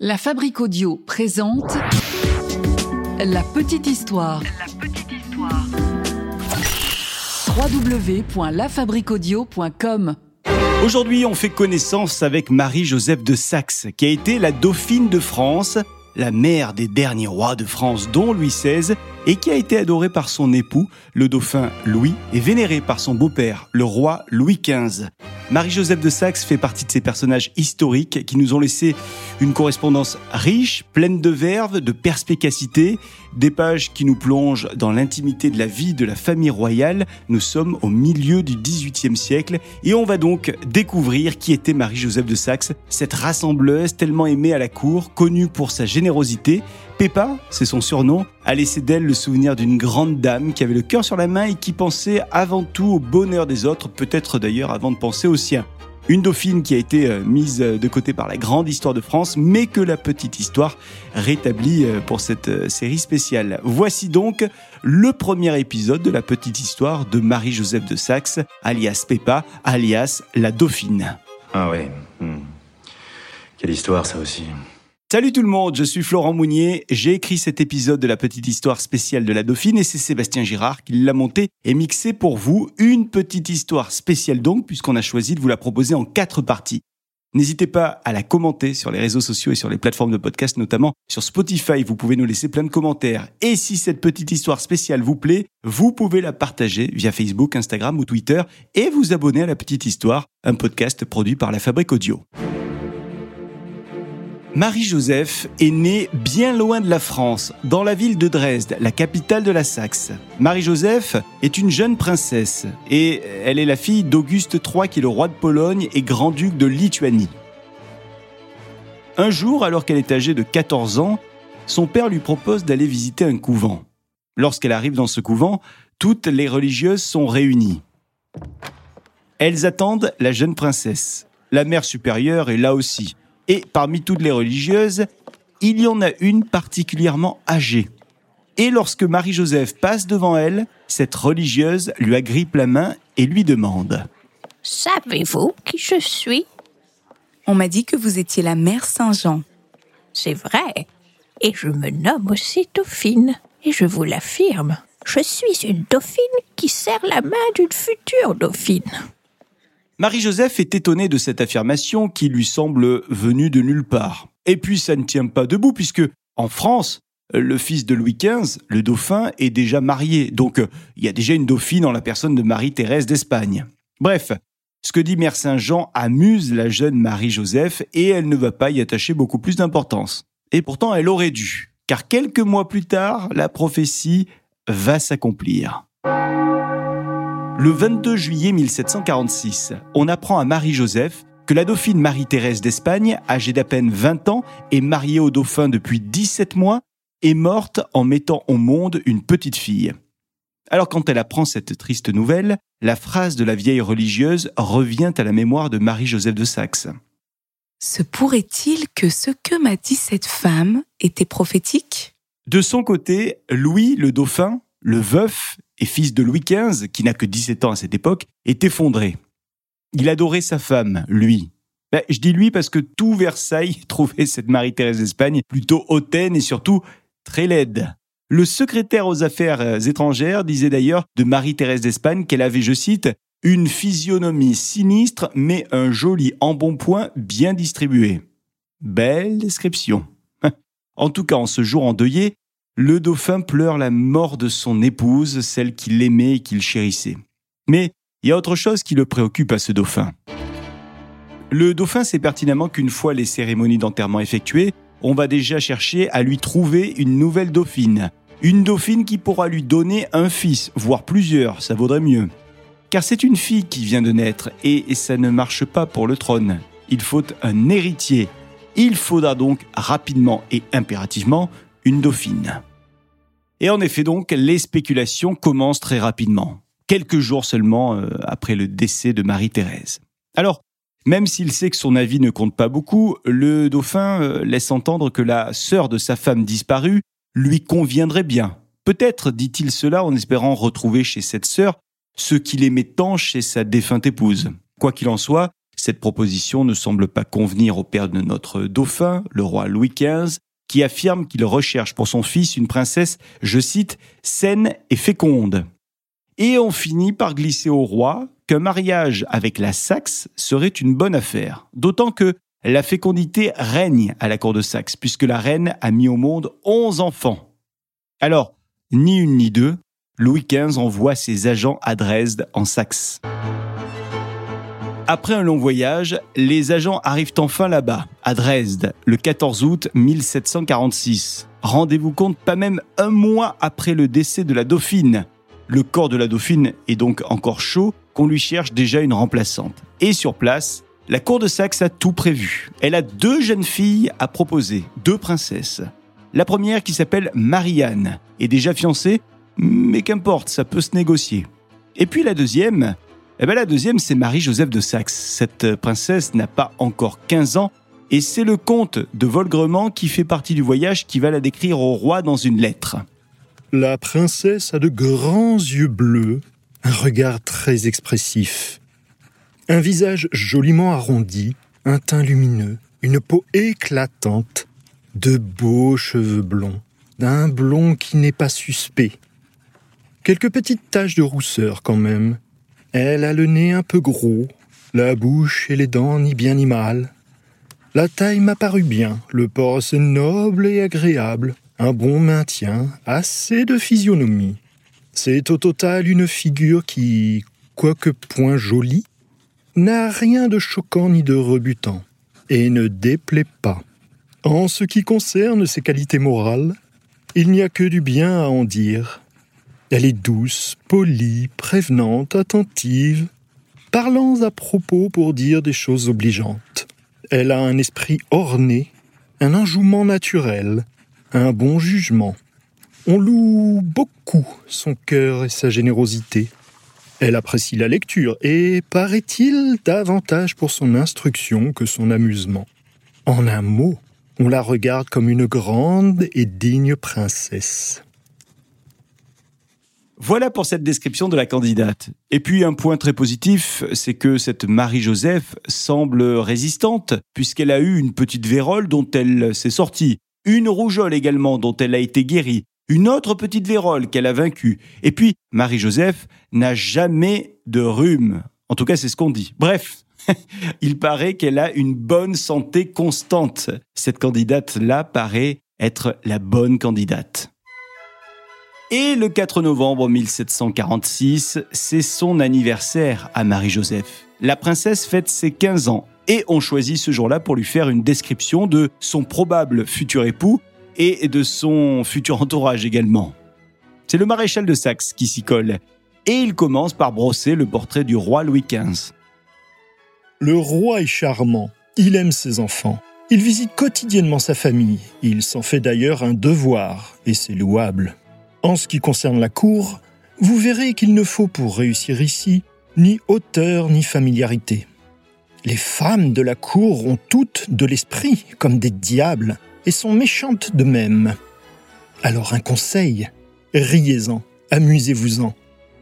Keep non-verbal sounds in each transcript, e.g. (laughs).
La Fabrique Audio présente La Petite Histoire. La petite histoire. www.lafabriqueaudio.com Aujourd'hui, on fait connaissance avec Marie-Joseph de Saxe, qui a été la dauphine de France, la mère des derniers rois de France, dont Louis XVI, et qui a été adorée par son époux, le dauphin Louis, et vénérée par son beau-père, le roi Louis XV. Marie-Joseph de Saxe fait partie de ces personnages historiques qui nous ont laissé une correspondance riche, pleine de verve, de perspicacité, des pages qui nous plongent dans l'intimité de la vie de la famille royale. Nous sommes au milieu du XVIIIe siècle et on va donc découvrir qui était Marie-Joseph de Saxe, cette rassembleuse tellement aimée à la cour, connue pour sa générosité. Peppa, c'est son surnom, a laissé d'elle le souvenir d'une grande dame qui avait le cœur sur la main et qui pensait avant tout au bonheur des autres, peut-être d'ailleurs avant de penser au sien. Une dauphine qui a été euh, mise de côté par la grande histoire de France, mais que la petite histoire rétablit euh, pour cette euh, série spéciale. Voici donc le premier épisode de la petite histoire de Marie-Joseph de Saxe, alias Peppa, alias la dauphine. Ah ouais. hmm. Quelle histoire ça aussi. Salut tout le monde, je suis Florent Mounier. J'ai écrit cet épisode de la petite histoire spéciale de la Dauphine et c'est Sébastien Girard qui l'a monté et mixé pour vous. Une petite histoire spéciale donc, puisqu'on a choisi de vous la proposer en quatre parties. N'hésitez pas à la commenter sur les réseaux sociaux et sur les plateformes de podcast, notamment sur Spotify. Vous pouvez nous laisser plein de commentaires. Et si cette petite histoire spéciale vous plaît, vous pouvez la partager via Facebook, Instagram ou Twitter et vous abonner à la petite histoire, un podcast produit par la Fabrique Audio. Marie-Joseph est née bien loin de la France, dans la ville de Dresde, la capitale de la Saxe. Marie-Joseph est une jeune princesse et elle est la fille d'Auguste III qui est le roi de Pologne et grand-duc de Lituanie. Un jour, alors qu'elle est âgée de 14 ans, son père lui propose d'aller visiter un couvent. Lorsqu'elle arrive dans ce couvent, toutes les religieuses sont réunies. Elles attendent la jeune princesse. La mère supérieure est là aussi. Et parmi toutes les religieuses, il y en a une particulièrement âgée. Et lorsque Marie-Joseph passe devant elle, cette religieuse lui agrippe la main et lui demande Savez-vous qui je suis? On m'a dit que vous étiez la mère Saint-Jean. C'est vrai. Et je me nomme aussi Dauphine. Et je vous l'affirme, je suis une dauphine qui serre la main d'une future dauphine. Marie-Joseph est étonnée de cette affirmation qui lui semble venue de nulle part. Et puis ça ne tient pas debout puisque, en France, le fils de Louis XV, le dauphin, est déjà marié. Donc il y a déjà une dauphine en la personne de Marie-Thérèse d'Espagne. Bref, ce que dit Mère Saint-Jean amuse la jeune Marie-Joseph et elle ne va pas y attacher beaucoup plus d'importance. Et pourtant elle aurait dû, car quelques mois plus tard, la prophétie va s'accomplir. Le 22 juillet 1746, on apprend à Marie-Joseph que la dauphine Marie-Thérèse d'Espagne, âgée d'à peine 20 ans et mariée au dauphin depuis 17 mois, est morte en mettant au monde une petite fille. Alors quand elle apprend cette triste nouvelle, la phrase de la vieille religieuse revient à la mémoire de Marie-Joseph de Saxe. Se pourrait-il que ce que m'a dit cette femme était prophétique? De son côté, Louis le dauphin, le veuf et fils de Louis XV, qui n'a que 17 ans à cette époque, est effondré. Il adorait sa femme, lui. Ben, je dis lui parce que tout Versailles (laughs) trouvait cette Marie-Thérèse d'Espagne plutôt hautaine et surtout très laide. Le secrétaire aux affaires étrangères disait d'ailleurs de Marie-Thérèse d'Espagne qu'elle avait, je cite, une physionomie sinistre mais un joli embonpoint bien distribué. Belle description. (laughs) En tout cas, en ce jour endeuillé, le dauphin pleure la mort de son épouse, celle qu'il aimait et qu'il chérissait. Mais il y a autre chose qui le préoccupe à ce dauphin. Le dauphin sait pertinemment qu'une fois les cérémonies d'enterrement effectuées, on va déjà chercher à lui trouver une nouvelle dauphine. Une dauphine qui pourra lui donner un fils, voire plusieurs, ça vaudrait mieux. Car c'est une fille qui vient de naître et ça ne marche pas pour le trône. Il faut un héritier. Il faudra donc rapidement et impérativement une dauphine. Et en effet donc, les spéculations commencent très rapidement, quelques jours seulement euh, après le décès de Marie-Thérèse. Alors, même s'il sait que son avis ne compte pas beaucoup, le dauphin euh, laisse entendre que la sœur de sa femme disparue lui conviendrait bien. Peut-être dit-il cela en espérant retrouver chez cette sœur ce qu'il aimait tant chez sa défunte épouse. Quoi qu'il en soit, Cette proposition ne semble pas convenir au père de notre dauphin, le roi Louis XV, qui affirme qu'il recherche pour son fils une princesse, je cite, saine et féconde. Et on finit par glisser au roi qu'un mariage avec la Saxe serait une bonne affaire, d'autant que la fécondité règne à la cour de Saxe, puisque la reine a mis au monde onze enfants. Alors, ni une ni deux, Louis XV envoie ses agents à Dresde en Saxe. Après un long voyage, les agents arrivent enfin là-bas, à Dresde, le 14 août 1746. Rendez-vous compte, pas même un mois après le décès de la dauphine. Le corps de la dauphine est donc encore chaud, qu'on lui cherche déjà une remplaçante. Et sur place, la cour de Saxe a tout prévu. Elle a deux jeunes filles à proposer, deux princesses. La première qui s'appelle Marianne est déjà fiancée, mais qu'importe, ça peut se négocier. Et puis la deuxième, eh ben la deuxième, c'est Marie-Joseph de Saxe. Cette princesse n'a pas encore 15 ans et c'est le comte de Volgrement qui fait partie du voyage qui va la décrire au roi dans une lettre. La princesse a de grands yeux bleus, un regard très expressif, un visage joliment arrondi, un teint lumineux, une peau éclatante, de beaux cheveux blonds, d'un blond qui n'est pas suspect. Quelques petites taches de rousseur quand même, elle a le nez un peu gros, la bouche et les dents ni bien ni mal. La taille m'a paru bien, le porce noble et agréable, un bon maintien, assez de physionomie. C'est au total une figure qui, quoique point jolie, n'a rien de choquant ni de rebutant, et ne déplaît pas. En ce qui concerne ses qualités morales, il n'y a que du bien à en dire. Elle est douce, polie, prévenante, attentive, parlant à propos pour dire des choses obligeantes. Elle a un esprit orné, un enjouement naturel, un bon jugement. On loue beaucoup son cœur et sa générosité. Elle apprécie la lecture et, paraît-il, davantage pour son instruction que son amusement. En un mot, on la regarde comme une grande et digne princesse. Voilà pour cette description de la candidate. Et puis un point très positif, c'est que cette Marie-Joseph semble résistante, puisqu'elle a eu une petite vérole dont elle s'est sortie, une rougeole également dont elle a été guérie, une autre petite vérole qu'elle a vaincue. Et puis Marie-Joseph n'a jamais de rhume. En tout cas, c'est ce qu'on dit. Bref, (laughs) il paraît qu'elle a une bonne santé constante. Cette candidate-là paraît être la bonne candidate. Et le 4 novembre 1746, c'est son anniversaire à Marie-Joseph. La princesse fête ses 15 ans et on choisit ce jour-là pour lui faire une description de son probable futur époux et de son futur entourage également. C'est le maréchal de Saxe qui s'y colle et il commence par brosser le portrait du roi Louis XV. Le roi est charmant, il aime ses enfants, il visite quotidiennement sa famille, il s'en fait d'ailleurs un devoir et c'est louable. En ce qui concerne la cour, vous verrez qu'il ne faut pour réussir ici ni hauteur ni familiarité. Les femmes de la cour ont toutes de l'esprit comme des diables et sont méchantes de même. Alors un conseil, riez-en, amusez-vous-en.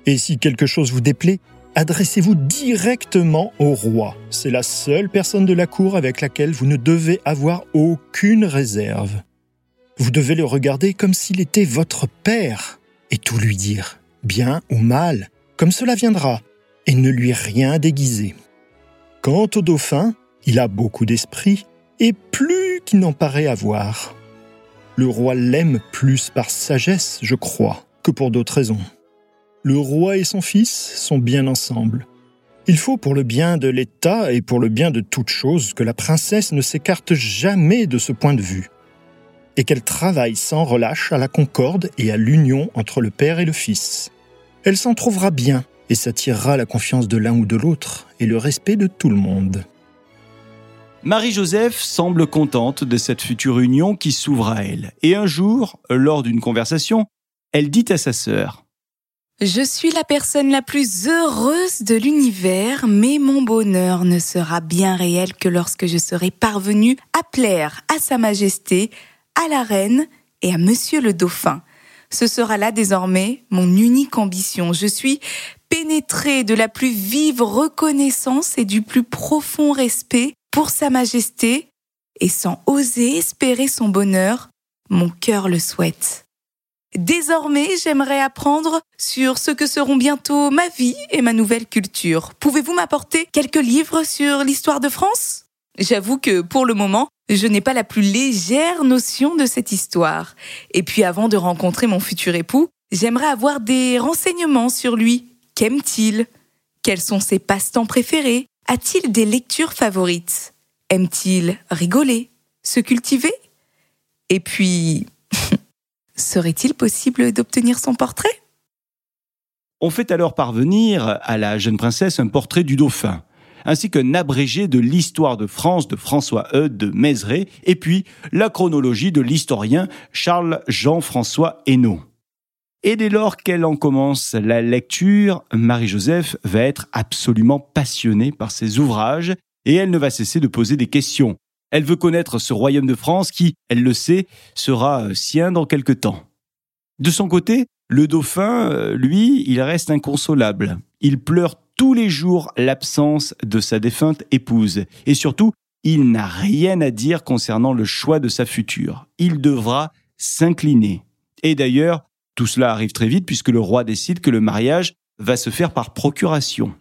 Et si quelque chose vous déplaît, adressez-vous directement au roi. C'est la seule personne de la cour avec laquelle vous ne devez avoir aucune réserve. Vous devez le regarder comme s'il était votre père et tout lui dire, bien ou mal, comme cela viendra, et ne lui rien déguiser. Quant au dauphin, il a beaucoup d'esprit et plus qu'il n'en paraît avoir. Le roi l'aime plus par sagesse, je crois, que pour d'autres raisons. Le roi et son fils sont bien ensemble. Il faut pour le bien de l'État et pour le bien de toute chose que la princesse ne s'écarte jamais de ce point de vue et qu'elle travaille sans relâche à la concorde et à l'union entre le père et le fils. Elle s'en trouvera bien et s'attirera la confiance de l'un ou de l'autre et le respect de tout le monde. Marie-Joseph semble contente de cette future union qui s'ouvre à elle. Et un jour, lors d'une conversation, elle dit à sa sœur Je suis la personne la plus heureuse de l'univers, mais mon bonheur ne sera bien réel que lorsque je serai parvenue à plaire à Sa Majesté, à la reine et à monsieur le dauphin. Ce sera là désormais mon unique ambition. Je suis pénétré de la plus vive reconnaissance et du plus profond respect pour Sa Majesté, et sans oser espérer son bonheur, mon cœur le souhaite. Désormais, j'aimerais apprendre sur ce que seront bientôt ma vie et ma nouvelle culture. Pouvez-vous m'apporter quelques livres sur l'histoire de France? J'avoue que pour le moment, je n'ai pas la plus légère notion de cette histoire. Et puis avant de rencontrer mon futur époux, j'aimerais avoir des renseignements sur lui. Qu'aime-t-il? Quels sont ses passe-temps préférés? A-t-il des lectures favorites? Aime-t-il rigoler? Se cultiver? Et puis, (laughs) serait-il possible d'obtenir son portrait? On fait alors parvenir à la jeune princesse un portrait du dauphin ainsi qu'un abrégé de l'histoire de France de François Eudes de Mézeray, et puis la chronologie de l'historien Charles Jean-François Hainaut. Et dès lors qu'elle en commence la lecture, Marie-Joseph va être absolument passionnée par ses ouvrages et elle ne va cesser de poser des questions. Elle veut connaître ce royaume de France qui, elle le sait, sera sien dans quelque temps. De son côté, le dauphin, euh, lui, il reste inconsolable. Il pleure tous les jours l'absence de sa défunte épouse. Et surtout, il n'a rien à dire concernant le choix de sa future. Il devra s'incliner. Et d'ailleurs, tout cela arrive très vite puisque le roi décide que le mariage va se faire par procuration.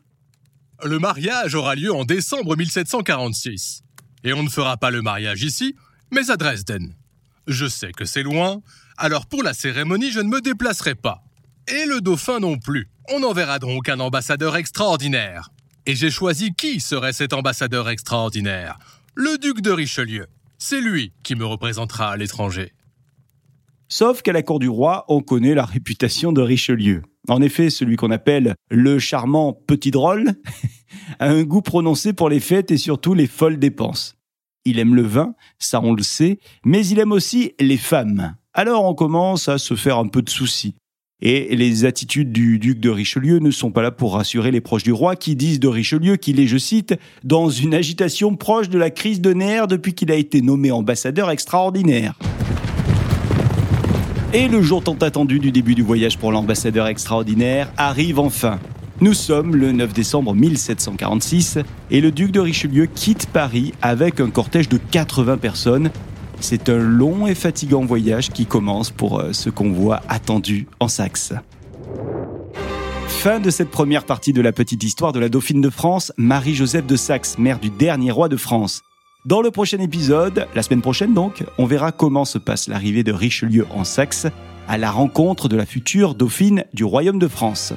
Le mariage aura lieu en décembre 1746. Et on ne fera pas le mariage ici, mais à Dresden. Je sais que c'est loin, alors pour la cérémonie, je ne me déplacerai pas. Et le dauphin non plus. On enverra donc un ambassadeur extraordinaire. Et j'ai choisi qui serait cet ambassadeur extraordinaire. Le duc de Richelieu. C'est lui qui me représentera à l'étranger. Sauf qu'à la cour du roi, on connaît la réputation de Richelieu. En effet, celui qu'on appelle le charmant petit drôle (laughs) a un goût prononcé pour les fêtes et surtout les folles dépenses. Il aime le vin, ça on le sait, mais il aime aussi les femmes. Alors on commence à se faire un peu de soucis. Et les attitudes du duc de Richelieu ne sont pas là pour rassurer les proches du roi qui disent de Richelieu qu'il est, je cite, dans une agitation proche de la crise de nerfs depuis qu'il a été nommé ambassadeur extraordinaire. Et le jour tant attendu du début du voyage pour l'ambassadeur extraordinaire arrive enfin. Nous sommes le 9 décembre 1746 et le duc de Richelieu quitte Paris avec un cortège de 80 personnes c'est un long et fatigant voyage qui commence pour euh, ce convoi attendu en Saxe. Fin de cette première partie de la petite histoire de la Dauphine de France, Marie-Joseph de Saxe, mère du dernier roi de France. Dans le prochain épisode, la semaine prochaine donc, on verra comment se passe l'arrivée de Richelieu en Saxe à la rencontre de la future Dauphine du Royaume de France.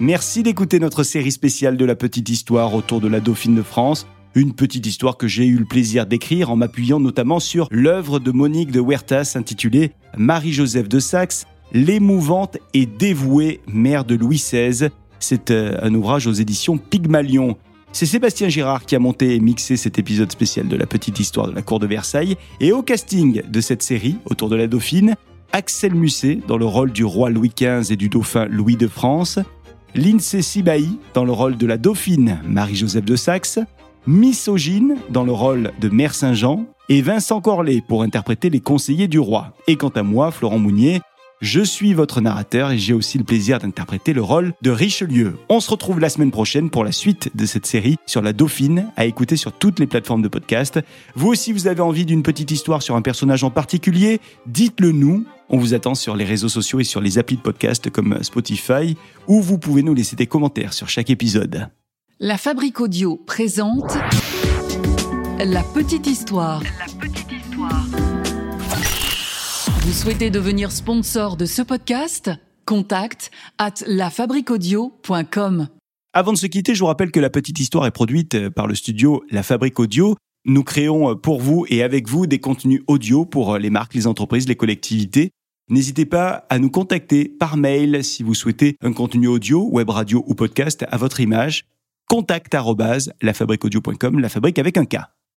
Merci d'écouter notre série spéciale de la petite histoire autour de la Dauphine de France. Une petite histoire que j'ai eu le plaisir d'écrire en m'appuyant notamment sur l'œuvre de Monique de Huertas intitulée Marie-Joseph de Saxe, l'émouvante et dévouée mère de Louis XVI. C'est euh, un ouvrage aux éditions Pygmalion. C'est Sébastien Girard qui a monté et mixé cet épisode spécial de la petite histoire de la cour de Versailles. Et au casting de cette série, autour de la Dauphine, Axel Musset dans le rôle du roi Louis XV et du dauphin Louis de France, Lindsay Sibahi dans le rôle de la dauphine Marie-Joseph de Saxe, Misogyne dans le rôle de Mère Saint-Jean et Vincent Corlet pour interpréter les conseillers du roi. Et quant à moi, Florent Mounier, je suis votre narrateur et j'ai aussi le plaisir d'interpréter le rôle de Richelieu. On se retrouve la semaine prochaine pour la suite de cette série sur la Dauphine, à écouter sur toutes les plateformes de podcast. Vous aussi, vous avez envie d'une petite histoire sur un personnage en particulier? Dites-le nous. On vous attend sur les réseaux sociaux et sur les applis de podcast comme Spotify, où vous pouvez nous laisser des commentaires sur chaque épisode. La Fabrique Audio présente La Petite Histoire. Vous souhaitez devenir sponsor de ce podcast? Contact at lafabriquaudio.com. Avant de se quitter, je vous rappelle que La Petite Histoire est produite par le studio La Fabrique Audio. Nous créons pour vous et avec vous des contenus audio pour les marques, les entreprises, les collectivités. N'hésitez pas à nous contacter par mail si vous souhaitez un contenu audio, web radio ou podcast à votre image contact la fabrique avec un K.